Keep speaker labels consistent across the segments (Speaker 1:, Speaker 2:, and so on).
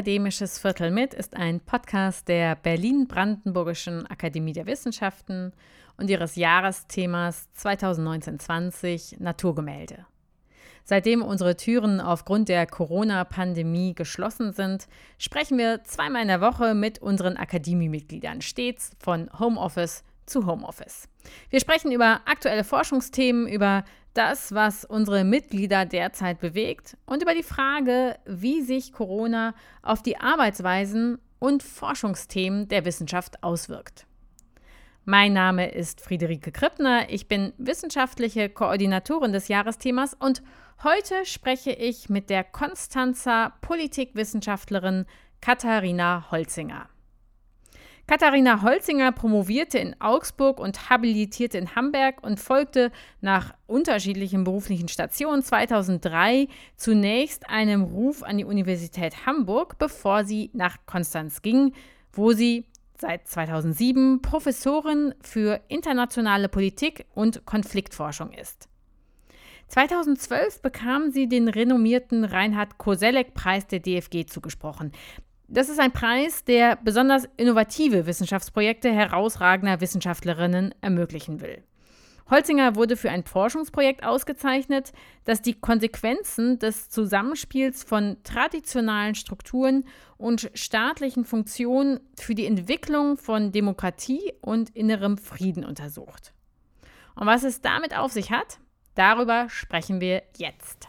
Speaker 1: Akademisches Viertel mit ist ein Podcast der Berlin-Brandenburgischen Akademie der Wissenschaften und ihres Jahresthemas 2019-20 Naturgemälde. Seitdem unsere Türen aufgrund der Corona-Pandemie geschlossen sind, sprechen wir zweimal in der Woche mit unseren Akademiemitgliedern, stets von Homeoffice zu Homeoffice. Wir sprechen über aktuelle Forschungsthemen, über das, was unsere Mitglieder derzeit bewegt und über die Frage, wie sich Corona auf die Arbeitsweisen und Forschungsthemen der Wissenschaft auswirkt. Mein Name ist Friederike Krippner, ich bin wissenschaftliche Koordinatorin des Jahresthemas und heute spreche ich mit der Konstanzer Politikwissenschaftlerin Katharina Holzinger. Katharina Holzinger promovierte in Augsburg und habilitierte in Hamburg und folgte nach unterschiedlichen beruflichen Stationen 2003 zunächst einem Ruf an die Universität Hamburg, bevor sie nach Konstanz ging, wo sie seit 2007 Professorin für internationale Politik und Konfliktforschung ist. 2012 bekam sie den renommierten Reinhard Koselleck-Preis der DFG zugesprochen. Das ist ein Preis, der besonders innovative Wissenschaftsprojekte herausragender Wissenschaftlerinnen ermöglichen will. Holzinger wurde für ein Forschungsprojekt ausgezeichnet, das die Konsequenzen des Zusammenspiels von traditionalen Strukturen und staatlichen Funktionen für die Entwicklung von Demokratie und innerem Frieden untersucht. Und was es damit auf sich hat, darüber sprechen wir jetzt.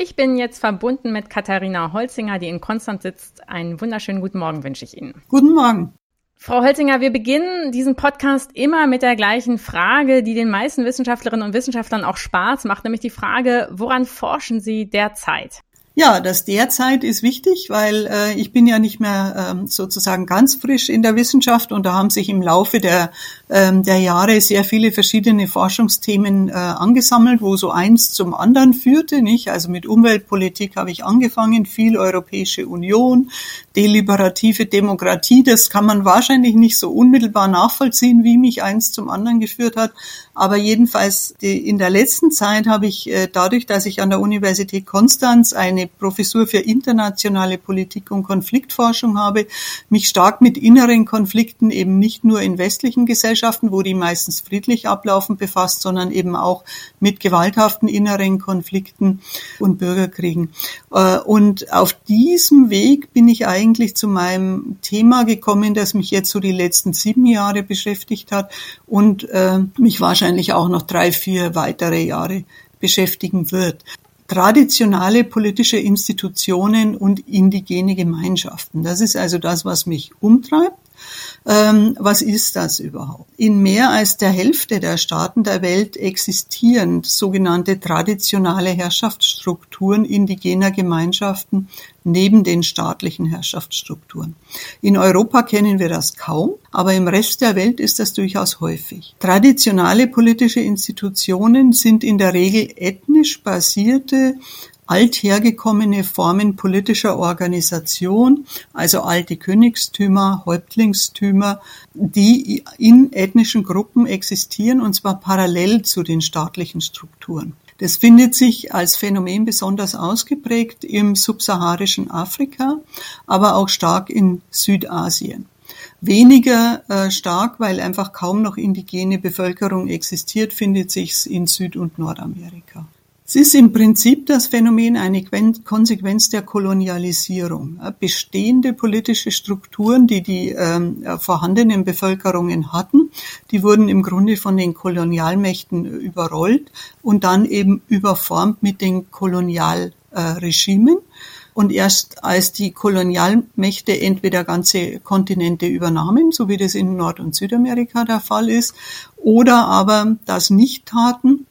Speaker 1: Ich bin jetzt verbunden mit Katharina Holzinger, die in Konstanz sitzt. Einen wunderschönen guten Morgen wünsche ich Ihnen.
Speaker 2: Guten Morgen.
Speaker 1: Frau Holzinger, wir beginnen diesen Podcast immer mit der gleichen Frage, die den meisten Wissenschaftlerinnen und Wissenschaftlern auch Spaß macht, nämlich die Frage, woran forschen Sie derzeit?
Speaker 2: Ja, das derzeit ist wichtig, weil äh, ich bin ja nicht mehr ähm, sozusagen ganz frisch in der Wissenschaft und da haben sich im Laufe der, der Jahre sehr viele verschiedene Forschungsthemen äh, angesammelt, wo so eins zum anderen führte. Nicht? Also mit Umweltpolitik habe ich angefangen, viel Europäische Union, deliberative Demokratie, das kann man wahrscheinlich nicht so unmittelbar nachvollziehen, wie mich eins zum anderen geführt hat. Aber jedenfalls in der letzten Zeit habe ich äh, dadurch, dass ich an der Universität Konstanz eine Professur für internationale Politik und Konfliktforschung habe, mich stark mit inneren Konflikten eben nicht nur in westlichen Gesellschaften, wo die meistens friedlich ablaufen, befasst, sondern eben auch mit gewalthaften inneren Konflikten und Bürgerkriegen. Äh, und auf diesem Weg bin ich eigentlich zu meinem Thema gekommen, das mich jetzt so die letzten sieben Jahre beschäftigt hat und äh, mich wahrscheinlich auch noch drei, vier weitere Jahre beschäftigen wird traditionale politische Institutionen und indigene Gemeinschaften. Das ist also das, was mich umtreibt. Ähm, was ist das überhaupt? In mehr als der Hälfte der Staaten der Welt existieren sogenannte traditionale Herrschaftsstrukturen indigener Gemeinschaften neben den staatlichen Herrschaftsstrukturen. In Europa kennen wir das kaum, aber im Rest der Welt ist das durchaus häufig. Traditionale politische Institutionen sind in der Regel ethnisch basierte althergekommene Formen politischer Organisation, also alte Königstümer, Häuptlingstümer, die in ethnischen Gruppen existieren und zwar parallel zu den staatlichen Strukturen. Das findet sich als Phänomen besonders ausgeprägt im subsaharischen Afrika, aber auch stark in Südasien. Weniger äh, stark, weil einfach kaum noch indigene Bevölkerung existiert, findet sich in Süd- und Nordamerika. Es ist im Prinzip das Phänomen eine Konsequenz der Kolonialisierung. Bestehende politische Strukturen, die die ähm, vorhandenen Bevölkerungen hatten, die wurden im Grunde von den Kolonialmächten überrollt und dann eben überformt mit den Kolonialregimen. Und erst als die Kolonialmächte entweder ganze Kontinente übernahmen, so wie das in Nord- und Südamerika der Fall ist, oder aber das nicht taten,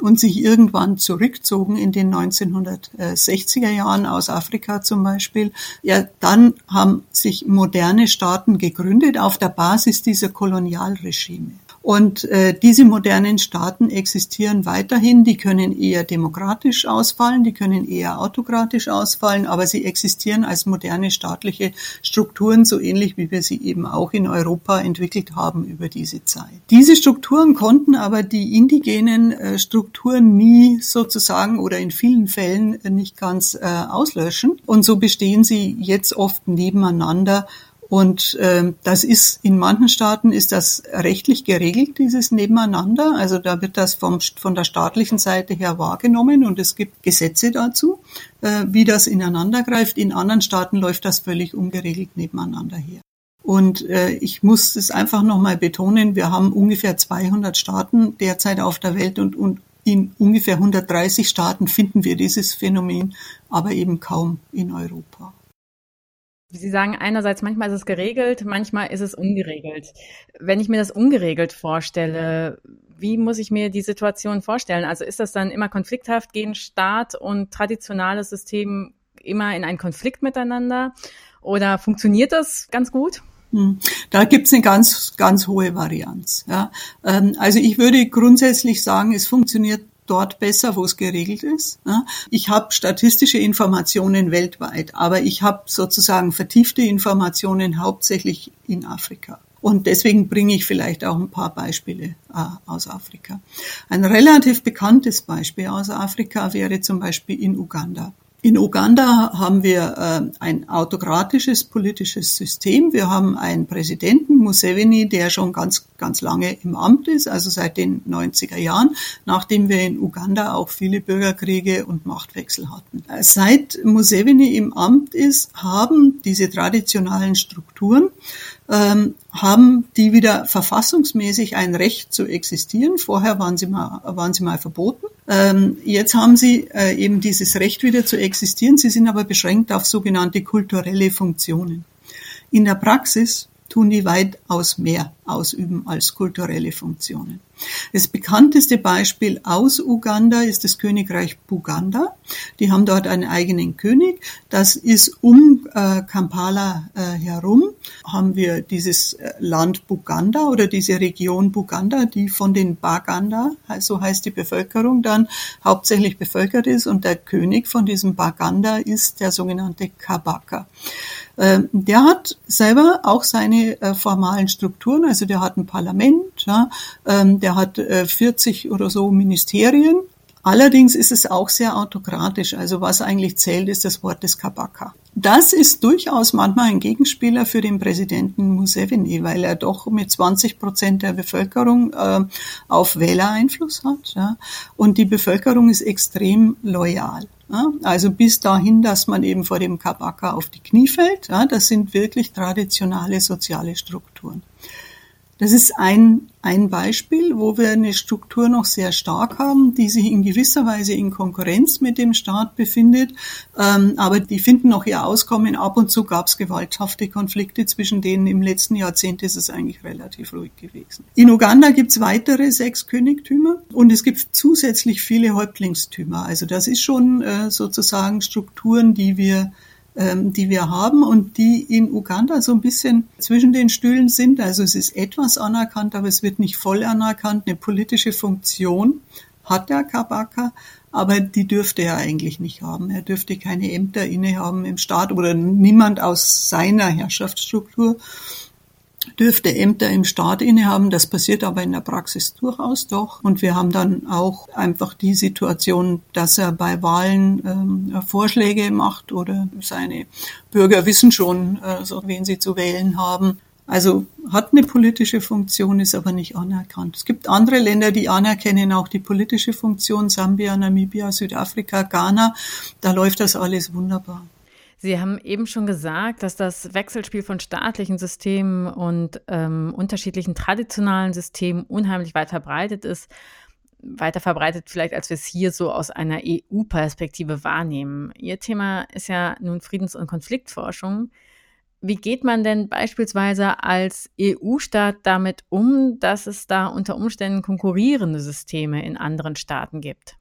Speaker 2: und sich irgendwann zurückzogen in den 1960er Jahren aus Afrika zum Beispiel, ja, dann haben sich moderne Staaten gegründet auf der Basis dieser Kolonialregime. Und äh, diese modernen Staaten existieren weiterhin. Die können eher demokratisch ausfallen, die können eher autokratisch ausfallen, aber sie existieren als moderne staatliche Strukturen, so ähnlich wie wir sie eben auch in Europa entwickelt haben über diese Zeit. Diese Strukturen konnten aber die indigenen äh, Strukturen nie sozusagen oder in vielen Fällen nicht ganz äh, auslöschen. Und so bestehen sie jetzt oft nebeneinander und ähm, das ist in manchen Staaten ist das rechtlich geregelt, dieses Nebeneinander. Also da wird das vom, von der staatlichen Seite her wahrgenommen und es gibt Gesetze dazu, äh, wie das ineinander greift. In anderen Staaten läuft das völlig ungeregelt nebeneinander her. Und äh, ich muss es einfach nochmal betonen, wir haben ungefähr 200 Staaten derzeit auf der Welt und, und in ungefähr 130 Staaten finden wir dieses Phänomen, aber eben kaum in Europa.
Speaker 1: Sie sagen einerseits, manchmal ist es geregelt, manchmal ist es ungeregelt. Wenn ich mir das ungeregelt vorstelle, wie muss ich mir die Situation vorstellen? Also ist das dann immer konflikthaft? Gehen Staat und traditionales System immer in einen Konflikt miteinander? Oder funktioniert das ganz gut?
Speaker 2: Hm. Da gibt's eine ganz, ganz hohe Varianz. Ja. Ähm, also ich würde grundsätzlich sagen, es funktioniert dort besser, wo es geregelt ist. Ich habe statistische Informationen weltweit, aber ich habe sozusagen vertiefte Informationen hauptsächlich in Afrika. Und deswegen bringe ich vielleicht auch ein paar Beispiele äh, aus Afrika. Ein relativ bekanntes Beispiel aus Afrika wäre zum Beispiel in Uganda. In Uganda haben wir äh, ein autokratisches politisches System. Wir haben einen Präsidenten, Museveni, der schon ganz, ganz lange im Amt ist, also seit den 90er Jahren, nachdem wir in Uganda auch viele Bürgerkriege und Machtwechsel hatten. Seit Museveni im Amt ist, haben diese traditionalen Strukturen ähm, haben die wieder verfassungsmäßig ein Recht zu existieren. Vorher waren sie mal, waren sie mal verboten. Ähm, jetzt haben sie äh, eben dieses Recht wieder zu existieren. Sie sind aber beschränkt auf sogenannte kulturelle Funktionen. In der Praxis tun die weitaus mehr ausüben als kulturelle Funktionen. Das bekannteste Beispiel aus Uganda ist das Königreich Buganda. Die haben dort einen eigenen König. Das ist um äh, Kampala äh, herum haben wir dieses äh, Land Buganda oder diese Region Buganda, die von den Baganda, so heißt die Bevölkerung dann, hauptsächlich bevölkert ist und der König von diesem Baganda ist der sogenannte Kabaka. Ähm, der hat selber auch seine äh, formalen Strukturen, also der hat ein Parlament, ähm, der hat 40 äh, oder so Ministerien. Allerdings ist es auch sehr autokratisch. Also was eigentlich zählt, ist das Wort des Kabaka. Das ist durchaus manchmal ein Gegenspieler für den Präsidenten Museveni, weil er doch mit 20 Prozent der Bevölkerung äh, auf Wähler Einfluss hat. Und die Bevölkerung ist extrem loyal. Also bis dahin, dass man eben vor dem Kabaka auf die Knie fällt. Das sind wirklich traditionale soziale Strukturen. Das ist ein, ein Beispiel, wo wir eine Struktur noch sehr stark haben, die sich in gewisser Weise in Konkurrenz mit dem Staat befindet. Ähm, aber die finden noch ihr Auskommen. Ab und zu gab es gewalthafte Konflikte zwischen denen. Im letzten Jahrzehnt ist es eigentlich relativ ruhig gewesen. In Uganda gibt es weitere sechs Königtümer und es gibt zusätzlich viele Häuptlingstümer. Also das ist schon äh, sozusagen Strukturen, die wir die wir haben und die in Uganda so ein bisschen zwischen den Stühlen sind. Also es ist etwas anerkannt, aber es wird nicht voll anerkannt. Eine politische Funktion hat der Kabaka, aber die dürfte er eigentlich nicht haben. Er dürfte keine Ämter innehaben im Staat oder niemand aus seiner Herrschaftsstruktur dürfte Ämter im Staat innehaben. Das passiert aber in der Praxis durchaus doch. Und wir haben dann auch einfach die Situation, dass er bei Wahlen ähm, Vorschläge macht oder seine Bürger wissen schon, äh, so, wen sie zu wählen haben. Also hat eine politische Funktion, ist aber nicht anerkannt. Es gibt andere Länder, die anerkennen auch die politische Funktion, Sambia, Namibia, Südafrika, Ghana. Da läuft das alles wunderbar.
Speaker 1: Sie haben eben schon gesagt, dass das Wechselspiel von staatlichen Systemen und ähm, unterschiedlichen traditionalen Systemen unheimlich weit verbreitet ist. Weiter verbreitet vielleicht, als wir es hier so aus einer EU-Perspektive wahrnehmen. Ihr Thema ist ja nun Friedens- und Konfliktforschung. Wie geht man denn beispielsweise als EU-Staat damit um, dass es da unter Umständen konkurrierende Systeme in anderen Staaten gibt?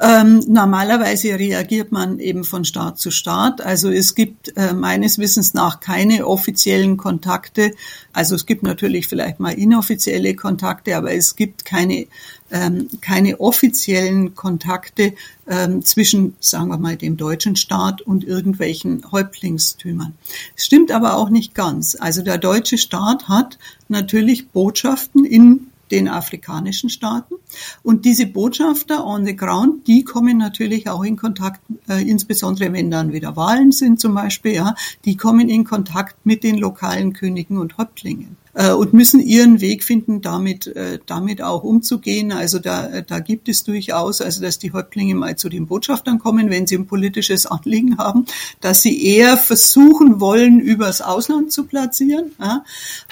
Speaker 2: Ähm, normalerweise reagiert man eben von Staat zu Staat. Also es gibt äh, meines Wissens nach keine offiziellen Kontakte. Also es gibt natürlich vielleicht mal inoffizielle Kontakte, aber es gibt keine, ähm, keine offiziellen Kontakte ähm, zwischen, sagen wir mal, dem deutschen Staat und irgendwelchen Häuptlingstümern. Es stimmt aber auch nicht ganz. Also der deutsche Staat hat natürlich Botschaften in den afrikanischen Staaten. Und diese Botschafter on the ground, die kommen natürlich auch in Kontakt, äh, insbesondere wenn dann wieder Wahlen sind zum Beispiel, ja, die kommen in Kontakt mit den lokalen Königen und Häuptlingen und müssen ihren Weg finden, damit, äh, damit auch umzugehen. Also da, da gibt es durchaus, also dass die Häuptlinge mal zu den Botschaftern kommen, wenn sie ein politisches Anliegen haben, dass sie eher versuchen wollen, übers Ausland zu platzieren.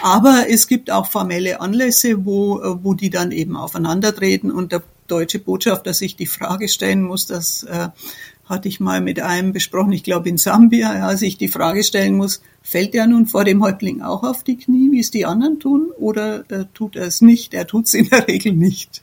Speaker 2: Aber es gibt auch formelle Anlässe, wo, wo die dann eben aufeinandertreten und der deutsche Botschafter sich die Frage stellen muss, dass äh, hatte ich mal mit einem besprochen, ich glaube in Sambia, ja, sich die Frage stellen muss, fällt er nun vor dem Häuptling auch auf die Knie, wie es die anderen tun, oder äh, tut er es nicht? Er tut es in der Regel nicht.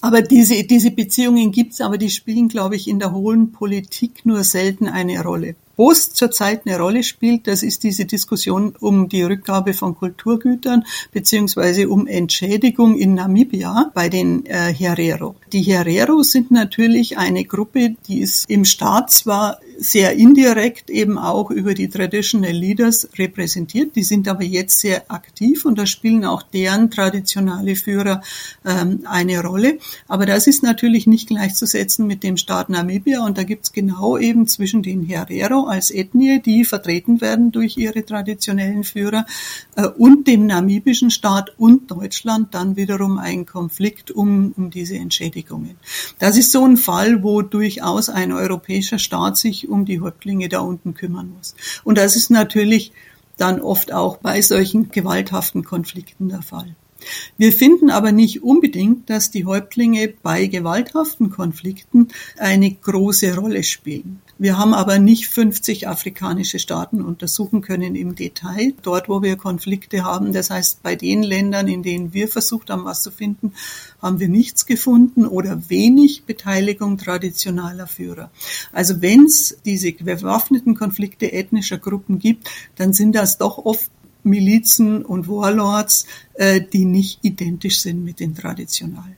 Speaker 2: Aber diese, diese Beziehungen gibt's, aber die spielen, glaube ich, in der hohen Politik nur selten eine Rolle. Wo es zurzeit eine Rolle spielt, das ist diese Diskussion um die Rückgabe von Kulturgütern beziehungsweise um Entschädigung in Namibia bei den äh, Herero. Die Herero sind natürlich eine Gruppe, die ist im Staat zwar sehr indirekt eben auch über die Traditional Leaders repräsentiert, die sind aber jetzt sehr aktiv und da spielen auch deren traditionelle Führer ähm, eine Rolle. Aber das ist natürlich nicht gleichzusetzen mit dem Staat Namibia und da gibt's genau eben zwischen den Herero als Ethnie, die vertreten werden durch ihre traditionellen Führer, äh, und dem namibischen Staat und Deutschland dann wiederum ein Konflikt um, um diese Entschädigungen. Das ist so ein Fall, wo durchaus ein europäischer Staat sich um die Häuptlinge da unten kümmern muss. Und das ist natürlich dann oft auch bei solchen gewalthaften Konflikten der Fall. Wir finden aber nicht unbedingt, dass die Häuptlinge bei gewalthaften Konflikten eine große Rolle spielen. Wir haben aber nicht 50 afrikanische Staaten untersuchen können im Detail, dort wo wir Konflikte haben. Das heißt, bei den Ländern, in denen wir versucht haben, was zu finden, haben wir nichts gefunden oder wenig Beteiligung traditioneller Führer. Also wenn es diese bewaffneten Konflikte ethnischer Gruppen gibt, dann sind das doch oft Milizen und Warlords, äh, die nicht identisch sind mit den traditionalen.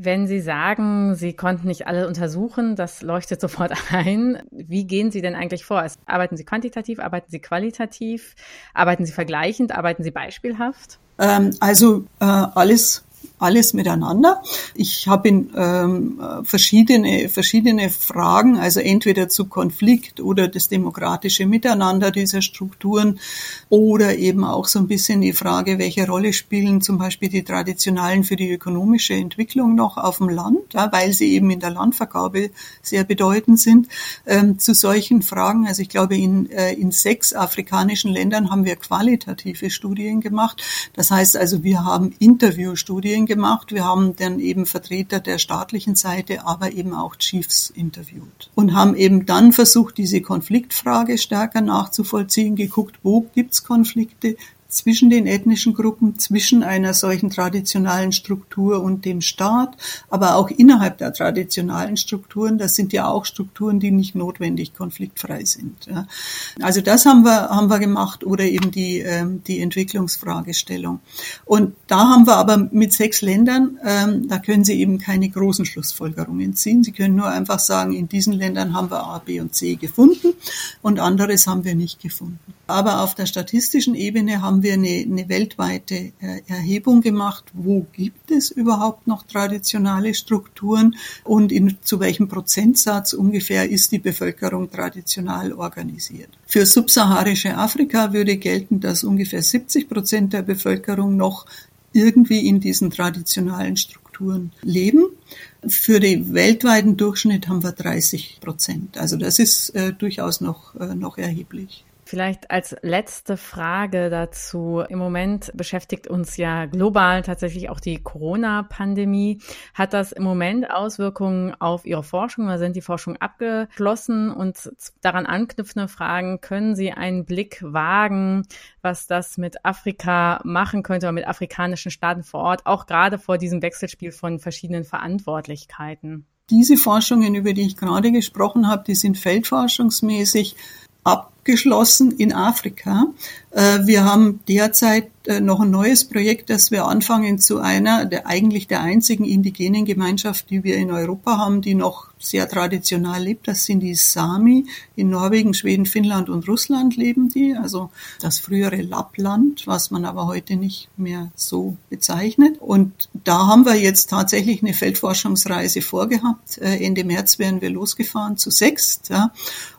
Speaker 1: Wenn Sie sagen, Sie konnten nicht alle untersuchen, das leuchtet sofort ein. Wie gehen Sie denn eigentlich vor? Arbeiten Sie quantitativ, arbeiten Sie qualitativ, arbeiten Sie vergleichend, arbeiten Sie beispielhaft?
Speaker 2: Ähm, also äh, alles alles miteinander. Ich habe in ähm, verschiedene verschiedene Fragen, also entweder zu Konflikt oder das demokratische Miteinander dieser Strukturen oder eben auch so ein bisschen die Frage, welche Rolle spielen zum Beispiel die Traditionalen für die ökonomische Entwicklung noch auf dem Land, ja, weil sie eben in der Landvergabe sehr bedeutend sind. Ähm, zu solchen Fragen, also ich glaube in, äh, in sechs afrikanischen Ländern haben wir qualitative Studien gemacht. Das heißt also, wir haben Interviewstudien gemacht. Wir haben dann eben Vertreter der staatlichen Seite, aber eben auch Chiefs interviewt und haben eben dann versucht, diese Konfliktfrage stärker nachzuvollziehen, geguckt, wo gibt's Konflikte, zwischen den ethnischen Gruppen, zwischen einer solchen traditionalen Struktur und dem Staat, aber auch innerhalb der traditionalen Strukturen. Das sind ja auch Strukturen, die nicht notwendig konfliktfrei sind. Also das haben wir, haben wir gemacht oder eben die, ähm, die Entwicklungsfragestellung. Und da haben wir aber mit sechs Ländern, ähm, da können Sie eben keine großen Schlussfolgerungen ziehen. Sie können nur einfach sagen, in diesen Ländern haben wir A, B und C gefunden und anderes haben wir nicht gefunden. Aber auf der statistischen Ebene haben wir eine, eine weltweite äh, Erhebung gemacht, wo gibt es überhaupt noch traditionelle Strukturen und in, zu welchem Prozentsatz ungefähr ist die Bevölkerung traditional organisiert. Für subsaharische Afrika würde gelten, dass ungefähr 70 Prozent der Bevölkerung noch irgendwie in diesen traditionalen Strukturen leben. Für den weltweiten Durchschnitt haben wir 30 Prozent. Also das ist äh, durchaus noch, äh, noch erheblich.
Speaker 1: Vielleicht als letzte Frage dazu. Im Moment beschäftigt uns ja global tatsächlich auch die Corona-Pandemie. Hat das im Moment Auswirkungen auf Ihre Forschung oder sind die Forschung abgeschlossen? Und daran anknüpfende Fragen, können Sie einen Blick wagen, was das mit Afrika machen könnte oder mit afrikanischen Staaten vor Ort, auch gerade vor diesem Wechselspiel von verschiedenen Verantwortlichkeiten?
Speaker 2: Diese Forschungen, über die ich gerade gesprochen habe, die sind feldforschungsmäßig abgeschlossen in Afrika. Äh, wir haben derzeit noch ein neues Projekt, das wir anfangen zu einer der eigentlich der einzigen indigenen Gemeinschaft, die wir in Europa haben, die noch sehr traditionell lebt. Das sind die Sami. In Norwegen, Schweden, Finnland und Russland leben die. Also das frühere Lappland, was man aber heute nicht mehr so bezeichnet. Und da haben wir jetzt tatsächlich eine Feldforschungsreise vorgehabt. Äh, Ende März wären wir losgefahren zu sechst. Ja,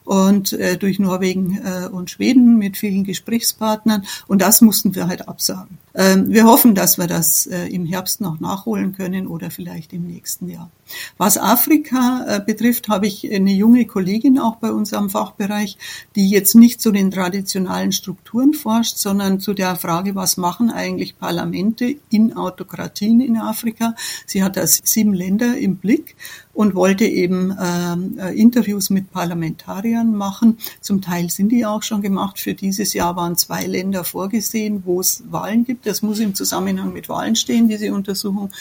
Speaker 2: und äh, durch Norwegen äh, und Schweden mit vielen Gesprächspartnern. Und das mussten wir halt absagen. Ähm, wir hoffen, dass wir das äh, im Herbst noch nachholen können oder vielleicht im nächsten Jahr. Was Afrika äh, betrifft, habe ich eine junge Kollegin auch bei uns am Fachbereich, die jetzt nicht zu den traditionalen Strukturen forscht, sondern zu der Frage, was machen eigentlich Parlamente in Autokratien in Afrika. Sie hat das sieben Länder im Blick und wollte eben ähm, äh, Interviews mit Parlamentariern machen. Zum Teil sind die auch schon gemacht. Für dieses Jahr waren zwei Länder vorgesehen, wo es Wahlen gibt. Das muss im Zusammenhang mit Wahlen stehen, diese Untersuchung.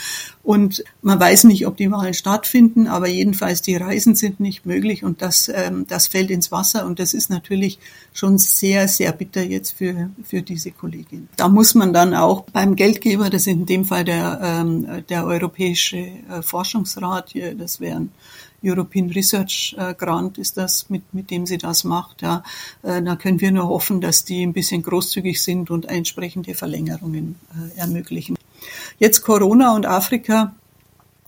Speaker 2: Und man weiß nicht, ob die Wahlen stattfinden, aber jedenfalls die Reisen sind nicht möglich und das, ähm, das fällt ins Wasser und das ist natürlich schon sehr, sehr bitter jetzt für, für diese Kollegin. Da muss man dann auch beim Geldgeber, das ist in dem Fall der, ähm, der Europäische äh, Forschungsrat, hier, das wäre ein European Research äh, Grant ist das, mit, mit dem sie das macht. Ja. Äh, da können wir nur hoffen, dass die ein bisschen großzügig sind und entsprechende Verlängerungen äh, ermöglichen. Jetzt Corona und Afrika.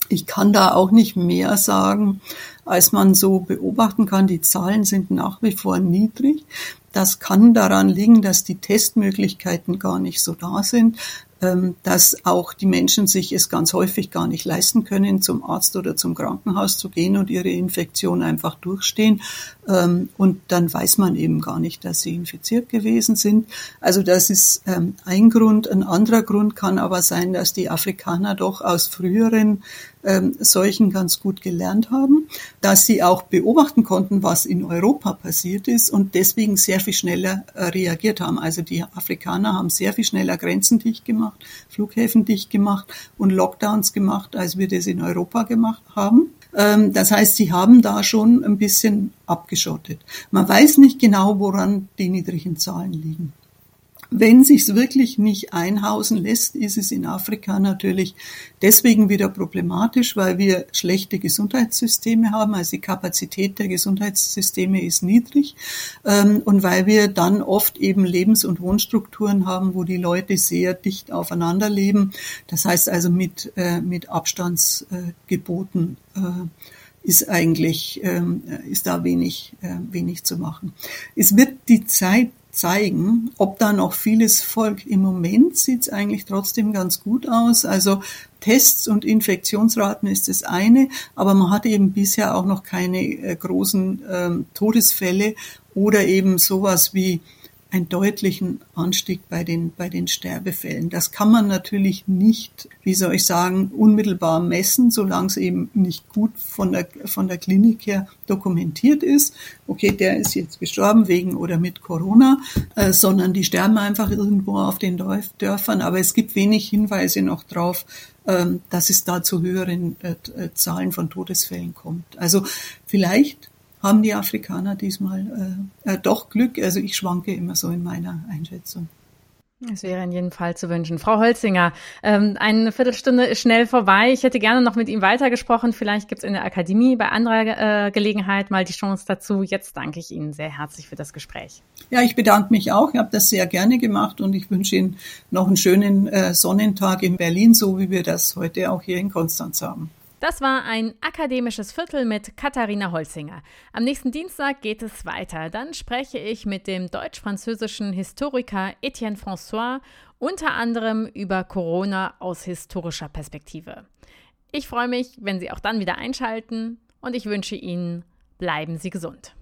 Speaker 2: Ich kann da auch nicht mehr sagen, als man so beobachten kann. Die Zahlen sind nach wie vor niedrig. Das kann daran liegen, dass die Testmöglichkeiten gar nicht so da sind. Ähm, dass auch die Menschen sich es ganz häufig gar nicht leisten können, zum Arzt oder zum Krankenhaus zu gehen und ihre Infektion einfach durchstehen. Ähm, und dann weiß man eben gar nicht, dass sie infiziert gewesen sind. Also das ist ähm, ein Grund. Ein anderer Grund kann aber sein, dass die Afrikaner doch aus früheren Seuchen ganz gut gelernt haben, dass sie auch beobachten konnten, was in Europa passiert ist und deswegen sehr viel schneller äh, reagiert haben. Also die Afrikaner haben sehr viel schneller Grenzen dicht gemacht gemacht, Flughäfen dicht gemacht und Lockdowns gemacht, als wir das in Europa gemacht haben. Ähm, das heißt, sie haben da schon ein bisschen abgeschottet. Man weiß nicht genau, woran die niedrigen Zahlen liegen. Wenn sich's wirklich nicht einhausen lässt, ist es in Afrika natürlich deswegen wieder problematisch, weil wir schlechte Gesundheitssysteme haben, also die Kapazität der Gesundheitssysteme ist niedrig ähm, und weil wir dann oft eben Lebens- und Wohnstrukturen haben, wo die Leute sehr dicht aufeinander leben. Das heißt also mit, äh, mit Abstandsgeboten. Äh, ist eigentlich ähm, ist da wenig äh, wenig zu machen. Es wird die Zeit zeigen, ob da noch vieles folgt. Im Moment sieht es eigentlich trotzdem ganz gut aus. Also Tests und Infektionsraten ist das eine, aber man hat eben bisher auch noch keine äh, großen ähm, Todesfälle oder eben sowas wie einen deutlichen Anstieg bei den, bei den Sterbefällen. Das kann man natürlich nicht, wie soll ich sagen, unmittelbar messen, solange es eben nicht gut von der, von der Klinik her dokumentiert ist. Okay, der ist jetzt gestorben wegen oder mit Corona, äh, sondern die sterben einfach irgendwo auf den Dörfern. Aber es gibt wenig Hinweise noch drauf, ähm, dass es da zu höheren äh, Zahlen von Todesfällen kommt. Also vielleicht haben die Afrikaner diesmal äh, äh, doch Glück. Also ich schwanke immer so in meiner Einschätzung.
Speaker 1: Es wäre in jedem Fall zu wünschen. Frau Holzinger, ähm, eine Viertelstunde ist schnell vorbei. Ich hätte gerne noch mit Ihnen weitergesprochen. Vielleicht gibt es in der Akademie bei anderer äh, Gelegenheit mal die Chance dazu. Jetzt danke ich Ihnen sehr herzlich für das Gespräch.
Speaker 2: Ja, ich bedanke mich auch. Ich habe das sehr gerne gemacht und ich wünsche Ihnen noch einen schönen äh, Sonnentag in Berlin, so wie wir das heute auch hier in Konstanz haben.
Speaker 1: Das war ein akademisches Viertel mit Katharina Holzinger. Am nächsten Dienstag geht es weiter. Dann spreche ich mit dem deutsch-französischen Historiker Etienne François unter anderem über Corona aus historischer Perspektive. Ich freue mich, wenn Sie auch dann wieder einschalten und ich wünsche Ihnen, bleiben Sie gesund.